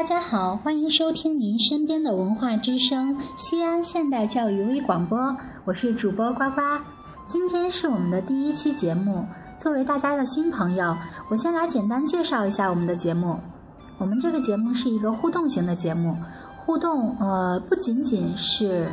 大家好，欢迎收听您身边的文化之声西安现代教育微广播，我是主播呱呱。今天是我们的第一期节目，作为大家的新朋友，我先来简单介绍一下我们的节目。我们这个节目是一个互动型的节目，互动呃不仅仅是。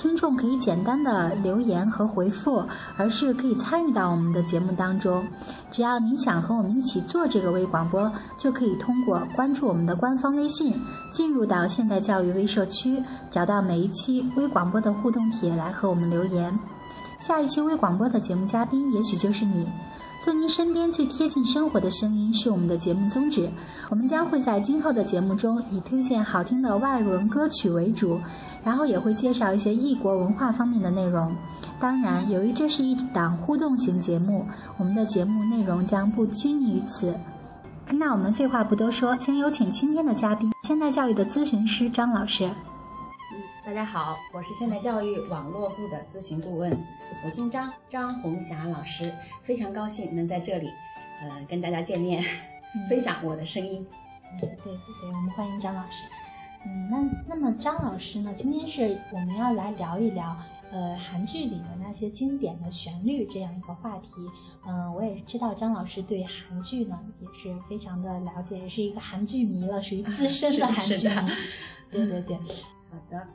听众可以简单的留言和回复，而是可以参与到我们的节目当中。只要您想和我们一起做这个微广播，就可以通过关注我们的官方微信，进入到现代教育微社区，找到每一期微广播的互动帖来和我们留言。下一期微广播的节目嘉宾，也许就是你。做您身边最贴近生活的声音是我们的节目宗旨。我们将会在今后的节目中以推荐好听的外文歌曲为主，然后也会介绍一些异国文化方面的内容。当然，由于这是一档互动型节目，我们的节目内容将不拘泥于此。那我们废话不多说，先有请今天的嘉宾——现代教育的咨询师张老师。大家好，我是现代教育网络部的咨询顾问，我姓张，张红霞老师，非常高兴能在这里，呃，跟大家见面，分享我的声音。嗯对对对，我们欢迎张老师。嗯，那那么张老师呢，今天是我们要来聊一聊，呃，韩剧里的那些经典的旋律这样一个话题。嗯，我也知道张老师对韩剧呢也是非常的了解，也是一个韩剧迷了，属于 资深的韩剧迷。对对对。好的，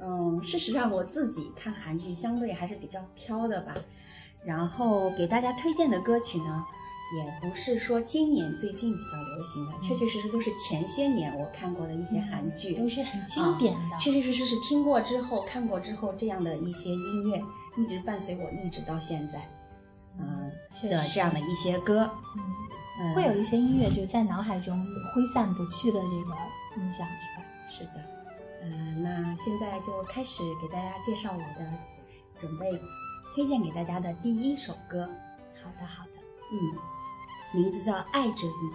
嗯，事实上我自己看韩剧相对还是比较挑的吧，然后给大家推荐的歌曲呢，也不是说今年最近比较流行的，确确实实都是前些年我看过的一些韩剧，都是很经典的，确确实实是听过之后看过之后这样的一些音乐，一直伴随我一直到现在，嗯的这样的一些歌，嗯，会有一些音乐就在脑海中挥散不去的这个印象，是吧？是的。嗯，那现在就开始给大家介绍我的准备推荐给大家的第一首歌。好的，好的，嗯，名字叫《爱着你》，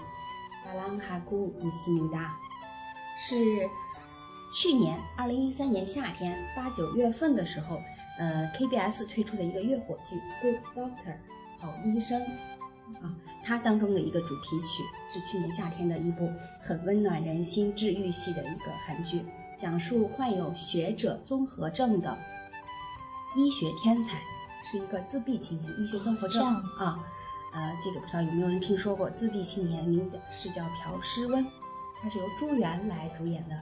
萨朗哈古伊斯米达，是去年二零一三年夏天八九月份的时候，呃，KBS 推出的一个月火剧《Good Doctor》好医生啊，它当中的一个主题曲是去年夏天的一部很温暖人心、治愈系的一个韩剧。讲述患有学者综合症的医学天才，是一个自闭青年，医学综合症啊，呃，这个不知道有没有人听说过？自闭青年名字是叫朴诗温，他是由朱元来主演的。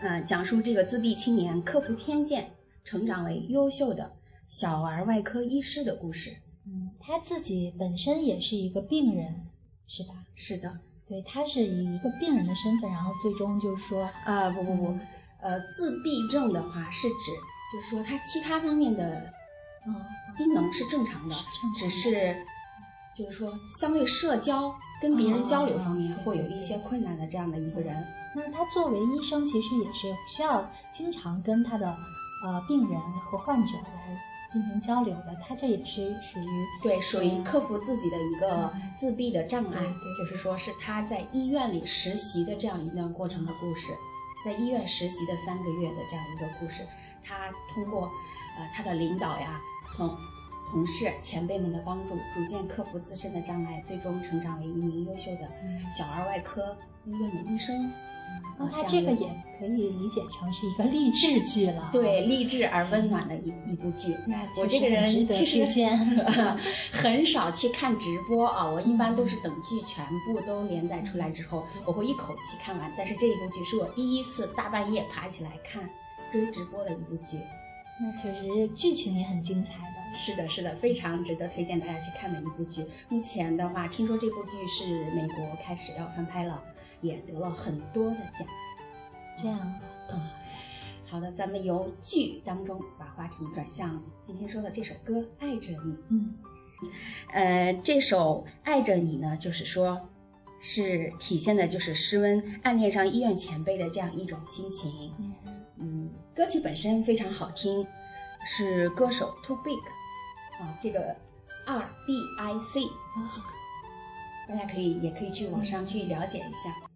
嗯，讲述这个自闭青年克服偏见，成长为优秀的小儿外科医师的故事。嗯，他自己本身也是一个病人，是吧？是的。对他是以一个病人的身份，然后最终就是说，呃，不不不，呃，自闭症的话是指，就是说他其他方面的，嗯，机能是正常的，只是，就是说相对社交跟别人交流方面会有一些困难的这样的一个人。那他作为医生，其实也是需要经常跟他的呃病人和患者来。进行交流的，他这也是属于对，属于克服自己的一个自闭的障碍，就是说是他在医院里实习的这样一段过程的故事，在医院实习的三个月的这样一个故事，他通过呃他的领导呀、同同事、前辈们的帮助，逐渐克服自身的障碍，最终成长为一名优秀的小儿外科医院的医生。那他这个也可以理解成是一个励志剧了，对，励志而温暖的一一部剧。我这个人其实 很少去看直播啊，我一般都是等剧全部都连载出来之后，我会一口气看完。但是这一部剧是我第一次大半夜爬起来看追直播的一部剧，那确实剧情也很精彩的。是的，是的，非常值得推荐大家去看的一部剧。目前的话，听说这部剧是美国开始要翻拍了。也得了很多的奖，这样啊，好的，咱们由剧当中把话题转向今天说的这首歌《爱着你》。嗯，呃，这首《爱着你》呢，就是说，是体现的就是诗温暗恋上医院前辈的这样一种心情。嗯，歌曲本身非常好听，是歌手 Too Big 啊，这个 R B I C 啊，大家可以也可以去网上去了解一下。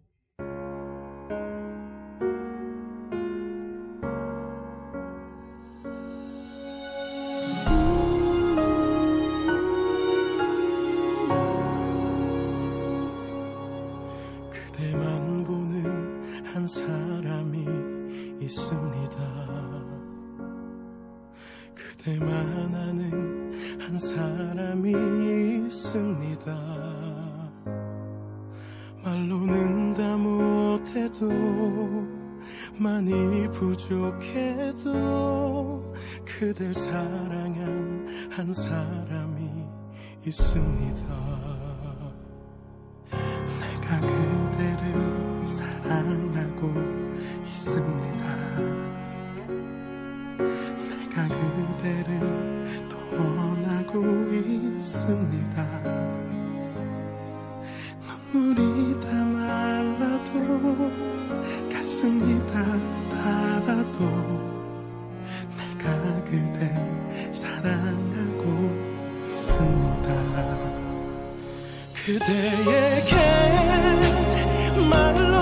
그대만 아는 한 사람이 있습니다. 말로는 다 못해도 많이 부족해도 그댈 사랑한 한 사람이 있습니다. 내가 그대를 사랑하고 있습니다. 있습니다. 눈물이 다 말라도 가슴이 다 달아도 내가 그댈 사랑하고 있습니다. 그대에게 말로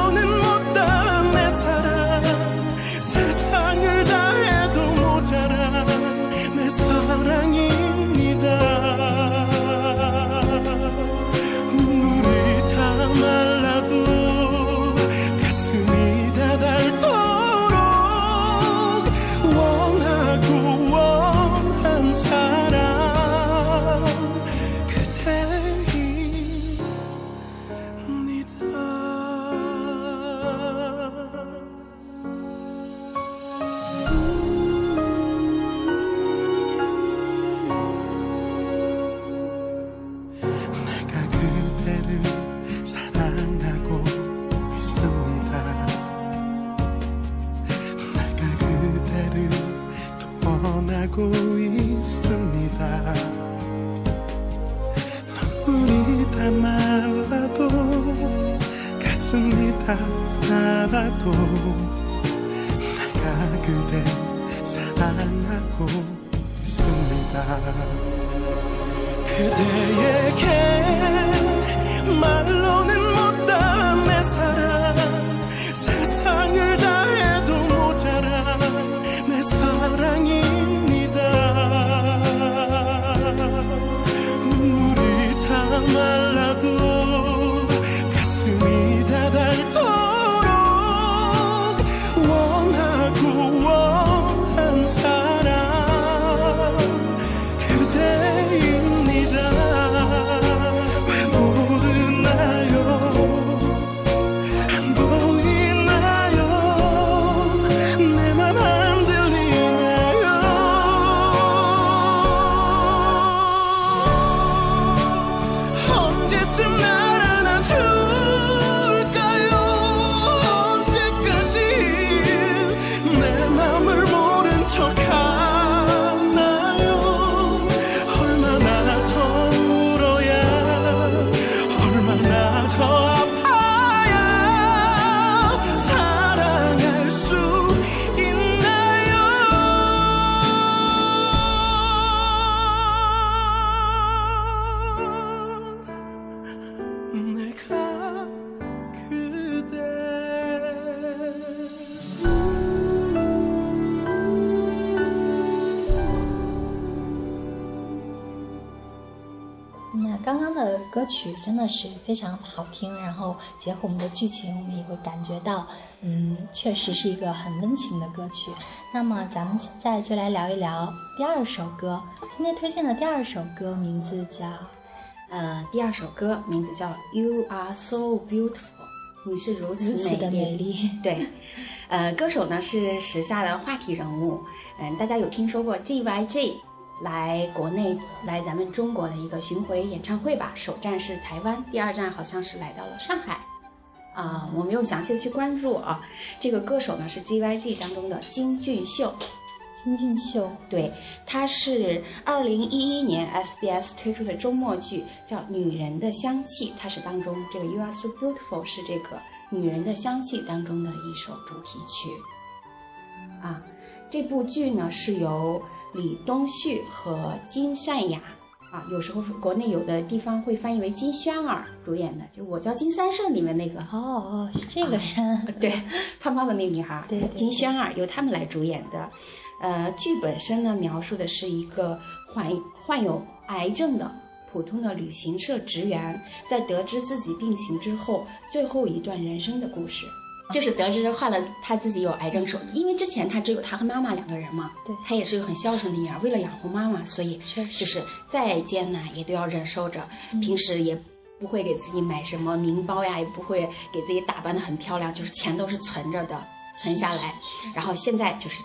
원하고 있습니다. 눈물이 다 말라도 가슴이 다 달아도 내가 그댈 사랑하고 있습니다. 그대에게 말로는 歌曲真的是非常好听，然后结合我们的剧情，我们也会感觉到，嗯，确实是一个很温情的歌曲。那么咱们现在就来聊一聊第二首歌，今天推荐的第二首歌名字叫呃，第二首歌名字叫《You Are So Beautiful》，你是如此的美丽。对，呃，歌手呢是时下的话题人物，嗯，大家有听说过 GYG 来国内来咱们中国的一个巡回演唱会吧？首站是台湾，第二站好像是来到了上海。啊、我没有详细的去关注啊。这个歌手呢是 GYG 当中的金俊秀，金俊秀，对，他是二零一一年 SBS 推出的周末剧叫《女人的香气》，它是当中这个 You Are So Beautiful 是这个《女人的香气》当中的一首主题曲。啊，这部剧呢是由李东旭和金善雅啊，有时候国内有的地方会翻译为金宣儿主演的，就是《我叫金三顺》里面那个哦哦，是这个人，对，胖胖的那女孩，对对金宣儿由他们来主演的。呃，剧本身呢描述的是一个患患有癌症的普通的旅行社职员，在得知自己病情之后，最后一段人生的故事。就是得知患了他自己有癌症手，因为之前他只有他和妈妈两个人嘛，对他也是个很孝顺的女儿，为了养活妈妈，所以就是再艰难也都要忍受着，平时也不会给自己买什么名包呀，也不会给自己打扮的很漂亮，就是钱都是存着的，存下来，然后现在就是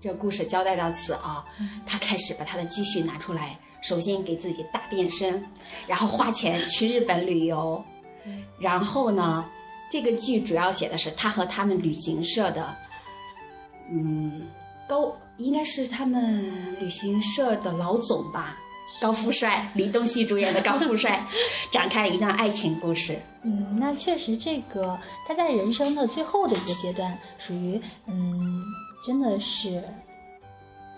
这故事交代到此啊，他开始把他的积蓄拿出来，首先给自己大变身，然后花钱去日本旅游，然后呢，这个剧主要写的是他和他们旅行社的，嗯，高应该是他们旅行社的老总吧，高富帅李东旭主演的高富帅，展开了一段爱情故事。嗯，那确实，这个他在人生的最后的一个阶段，属于嗯，真的是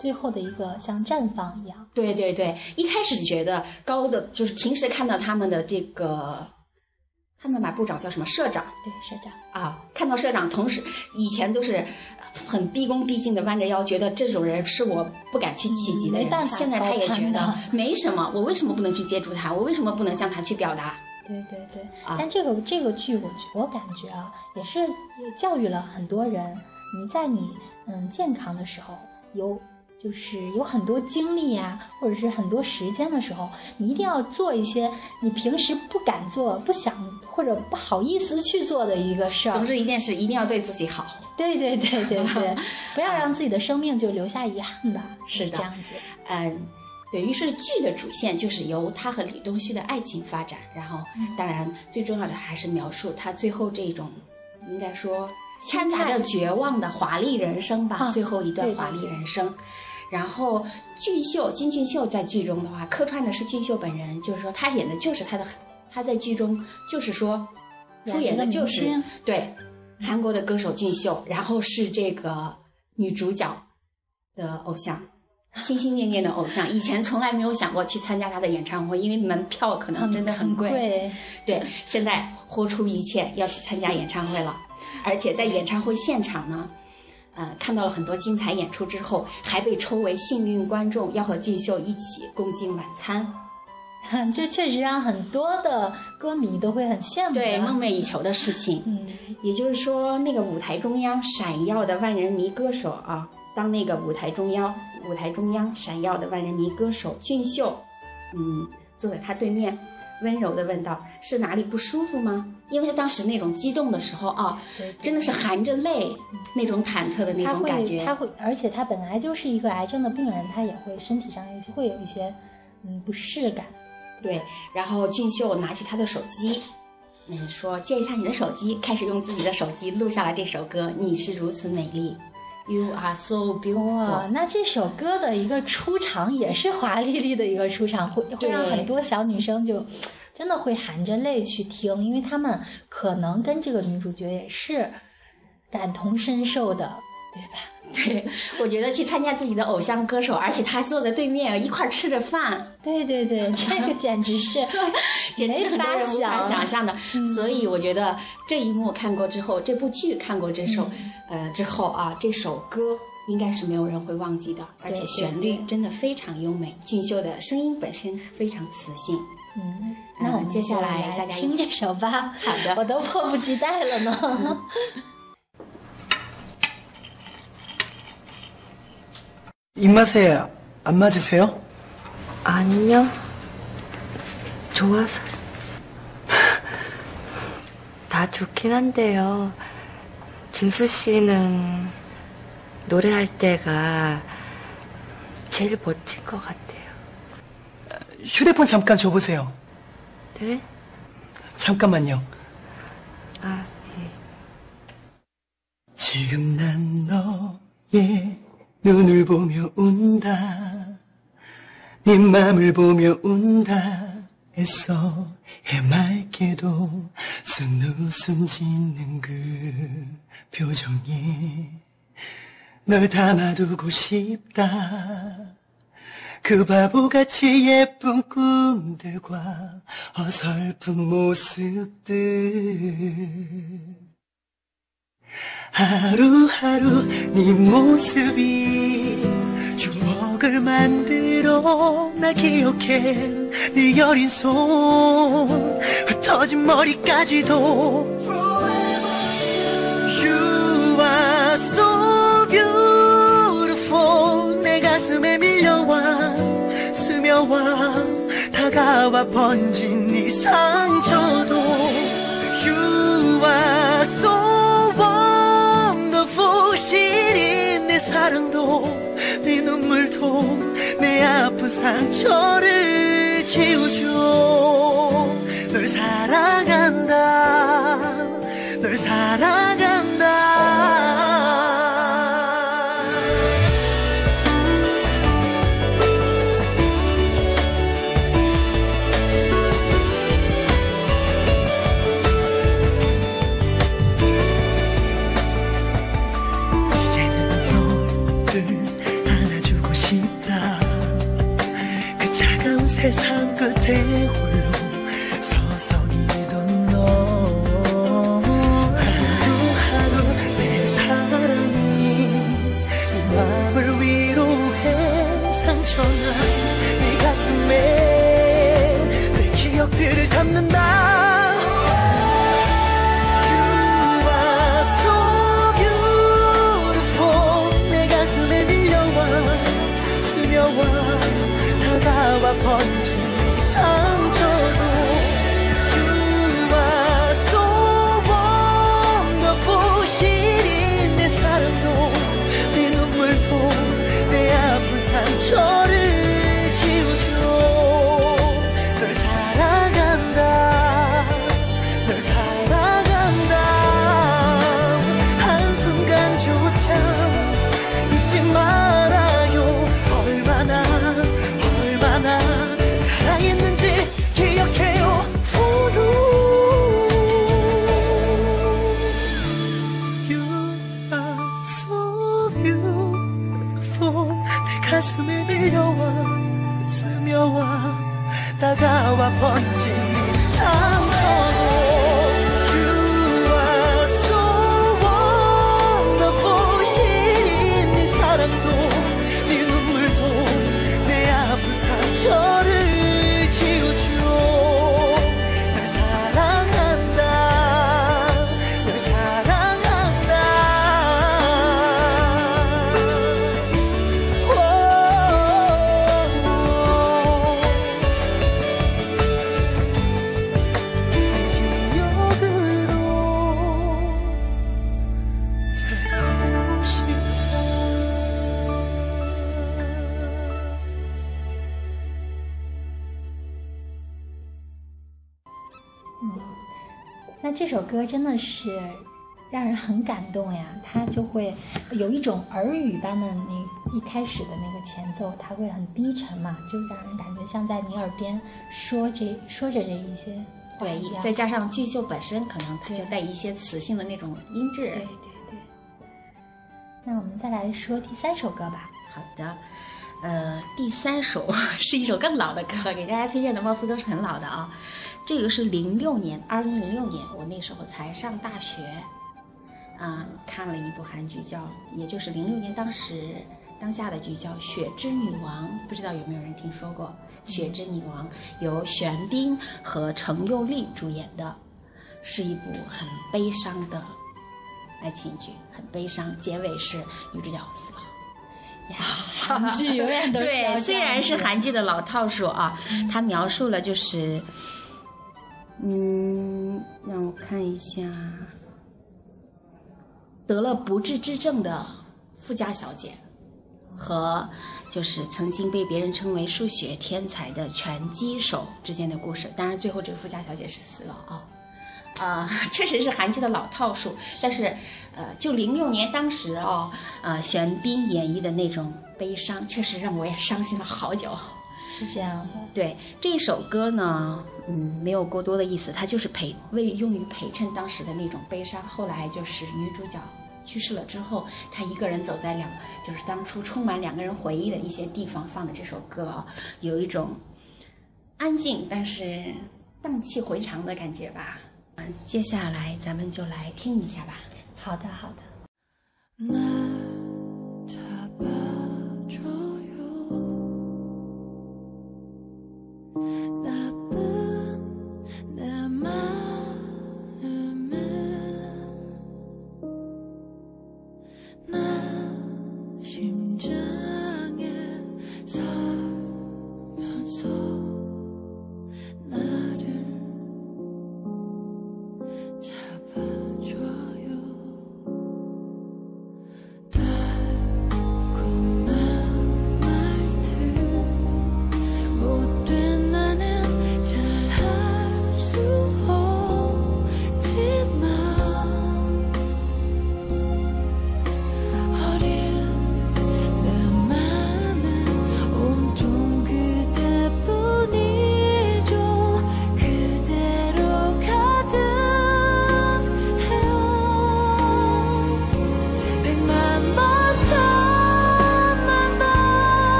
最后的一个像绽放一样。对对对，一开始觉得高的就是平时看到他们的这个，他们把部长叫什么社长对，社长，啊，看到社长，同时以前都是很毕恭毕敬的弯着腰，觉得这种人是我不敢去企及的人。嗯没办法现在他也觉得 没什么，我为什么不能去接触他？我为什么不能向他去表达？对对对。啊但这个这个剧，我觉我感觉啊，也是也教育了很多人。你在你嗯健康的时候，有就是有很多精力呀、或者是很多时间的时候，你一定要做一些你平时不敢做、不想或者不好意思去做的一个事儿。总之一件事一定要对自己好。对对对对对，不要让自己的生命就留下遗憾吧。是的这样子。嗯，等于是剧的主线就是由他和李东旭的爱情发展，然后当然最重要的还是描述他最后这种应该说掺杂着绝望的华丽人生吧，啊最后一段华丽人生。然后俊秀金俊秀在剧中的话，客串的是俊秀本人，就是说他演的就是他的，他在剧中就是说出演的就是对韩国的歌手俊秀，然后是这个女主角的偶像，心心念念的偶像。以前从来没有想过去参加他的演唱会，因为门票可能真的很贵。贵。对，现在豁出一切要去参加演唱会了，而且在演唱会现场呢。呃，看到了很多精彩演出之后，还被抽为幸运观众，要和俊秀一起共进晚餐。这确实让很多的歌迷都会很羡慕的。对，梦寐以求的事情。嗯，也就是说，那个舞台中央闪耀的万人迷歌手啊，当那个舞台中央舞台中央闪耀的万人迷歌手俊秀，嗯，坐在他对面，温柔的问道：“是哪里不舒服吗？”因为他当时那种激动的时候啊，真的是含着泪，那种忐忑的那种感觉。会他会，而且他本来就是一个癌症的病人，他也会身体上也会有一些嗯不适感。对，然后俊秀拿起他的手机，嗯，说借一下你的手机，开始用自己的手机录下了这首歌《你是如此美丽》，You are so beautiful。，那这首歌的一个出场也是华丽丽的一个出场，会会让很多小女生就真的会含着泪去听，因为她们可能跟这个女主角也是感同身受的，对吧？对，我觉得去参加自己的偶像歌手，而且他还坐在对面一块儿吃着饭，对对对，这个简直是简直是很多人无法想想象的。所以我觉得这一幕看过之后，这部剧看过这首，嗯呃之后啊，这首歌应该是没有人会忘记的，而且旋律真的非常优美，俊秀的声音本身非常磁性。嗯，那我们接下来大家听这首吧。好的我都迫不及待了呢。입맛에 안 맞으세요? 아니요. 좋아서. 다 좋긴 한데요. 준수 씨는 노래할 때가 제일 멋진 것 같아요. 휴대폰 잠깐 줘보세요. 네? 잠깐만요. 아, 네. 지금 난 너의 눈을 보며 운다. 네 맘을 보며 운다. 애써 해맑게도 순웃음 짓는 그 표정에 널 담아두고 싶다. 그 바보같이 예쁜 꿈들과 어설픈 모습들 하루하루 네 모습이 주먹을 만들어 나 기억해. 네 여린 손 흩어진 머리까지도 You are so beautiful. 내 가슴에 밀려와 스며와 다가와 번진 네 상처도 내 아픈 상처를 지워줘. 널 사랑한다 다가와 번진 欢是让人很感动呀，它就会有一种耳语般的那一开始的那个前奏，它会很低沉嘛，就让人感觉像在你耳边说这说着这一些话对一，样。再加上剧秀本身可能它就带一些磁性的那种音质。对对对。那我们再来说第三首歌吧。好的，呃，第三首 是一首更老的歌，给大家推荐的貌似都是很老的啊。这个是零六年，二零零六年，我那时候才上大学，啊、看了一部韩剧叫，也就是零六年当时当下的剧叫《雪之女王》，不知道有没有人听说过？《雪之女王》由玄彬和程又丽主演的，是一部很悲伤的爱情剧，很悲伤，结尾是女主角死了。呀，韩剧永远都是 对，虽然是韩剧的老套数啊，它描述了就是，看一下，得了不治之症的富家小姐和就是曾经被别人称为数学天才的拳击手之间的故事。当然，最后这个富家小姐是死了啊。啊、确实是韩剧的老套数，但是，呃，就零六年当时哦，呃，玄彬演绎的那种悲伤，确实让我也伤心了好久。是这样的。对这首歌呢，嗯，没有过多的意思，它就是陪为用于陪衬当时的那种悲伤。后来就是女主角去世了之后，她一个人走在两，就是当初充满两个人回忆的一些地方放的这首歌啊，有一种安静但是荡气回肠的感觉吧。嗯，接下来咱们就来听一下吧。好的，好的。날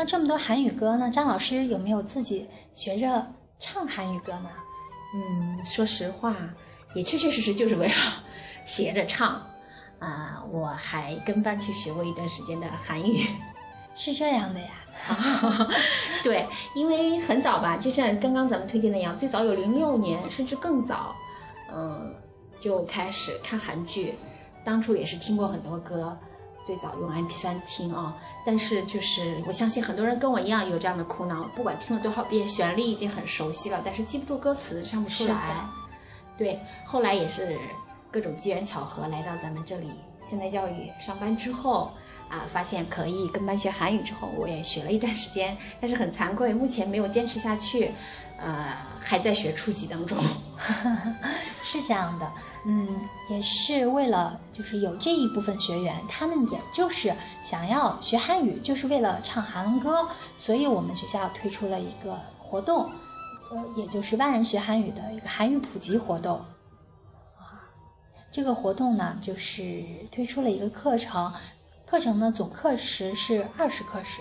了这么多韩语歌呢，张老师有没有自己学着唱韩语歌呢？嗯，说实话，也确确实实就是为了 学着唱。啊、我还跟班去学过一段时间的韩语。是这样的呀。对，因为很早吧，就像刚刚咱们推荐的一样，最早有零六年，甚至更早，嗯、就开始看韩剧。当初也是听过很多歌，最早用 MP3 听啊、但是就是我相信很多人跟我一样有这样的苦恼，不管听了多少遍，旋律已经很熟悉了，但是记不住歌词，唱不出来。对，后来也是各种机缘巧合来到咱们这里现代教育上班之后。啊，发现可以跟班学韩语之后，我也学了一段时间，但是很惭愧，目前没有坚持下去，呃，还在学初级当中。是这样的，嗯，也是为了就是有这一部分学员，他们也就是想要学韩语，就是为了唱韩文歌，所以我们学校推出了一个活动，呃，也就是万人学韩语的一个韩语普及活动。啊，这个活动呢，就是推出了一个课程，课程呢总课时是二十课时，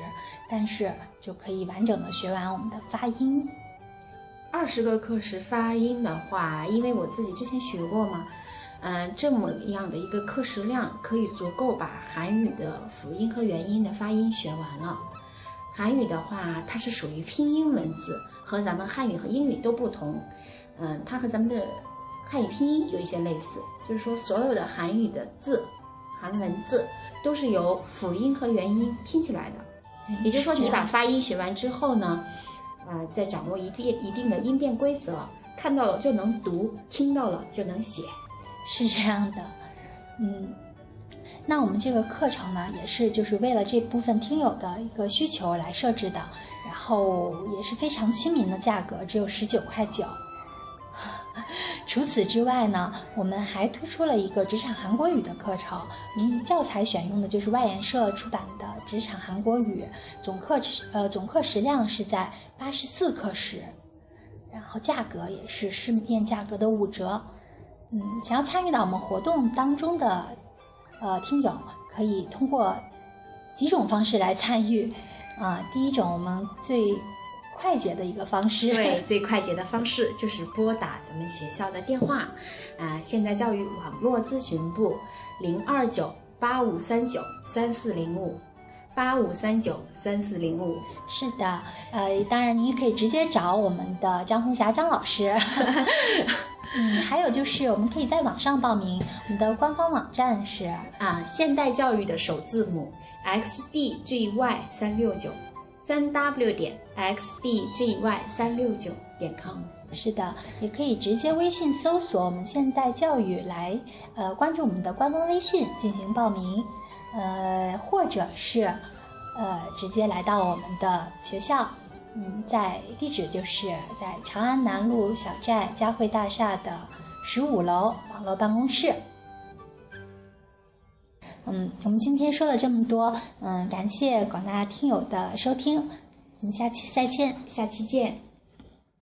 但是就可以完整的学完我们的发音。二十个课时发音的话，因为我自己之前学过嘛，嗯、这么样的一个课时量可以足够把韩语的辅音和元音的发音学完了。韩语的话，它是属于拼音文字，和咱们汉语和英语都不同。嗯，它和咱们的汉语拼音有一些类似，就是说所有的韩语的字，韩文字都是由辅音和元音拼起来的。也就是说，你把发音学完之后呢，啊，在掌握一定一定的音变规则，看到了就能读，听到了就能写。是这样的，嗯，那我们这个课程呢，也是就是为了这部分听友的一个需求来设置的，然后也是非常亲民的价格，只有十九块九。除此之外呢，我们还推出了一个职场韩国语的课程，嗯，教材选用的就是外研社出版的《职场韩国语》，总课时呃总课时量是在八十四课时，然后价格也是市面价格的五折。嗯，想要参与到我们活动当中的呃听友，可以通过几种方式来参与。啊、第一种我们最快捷的一个方式，对，最快捷的方式就是拨打咱们学校的电话，啊、现代教育网络咨询部零二九八五三九三四零五，八五三九三四零五。是的，呃，当然您也可以直接找我们的张红霞张老师。嗯，还有就是我们可以在网上报名，我们的官方网站是啊，现代教育的首字母 x d g y 三六九，三 w 点 xbgy 三六九点 com。是的，也可以直接微信搜索我们现代教育来，呃，关注我们的官方微信进行报名，呃，或者是，呃，直接来到我们的学校，嗯，在地址就是在长安南路小寨佳汇大厦的十五楼网络办公室。嗯，我们今天说了这么多，嗯，感谢广大听友的收听，我们下期再见。下期见。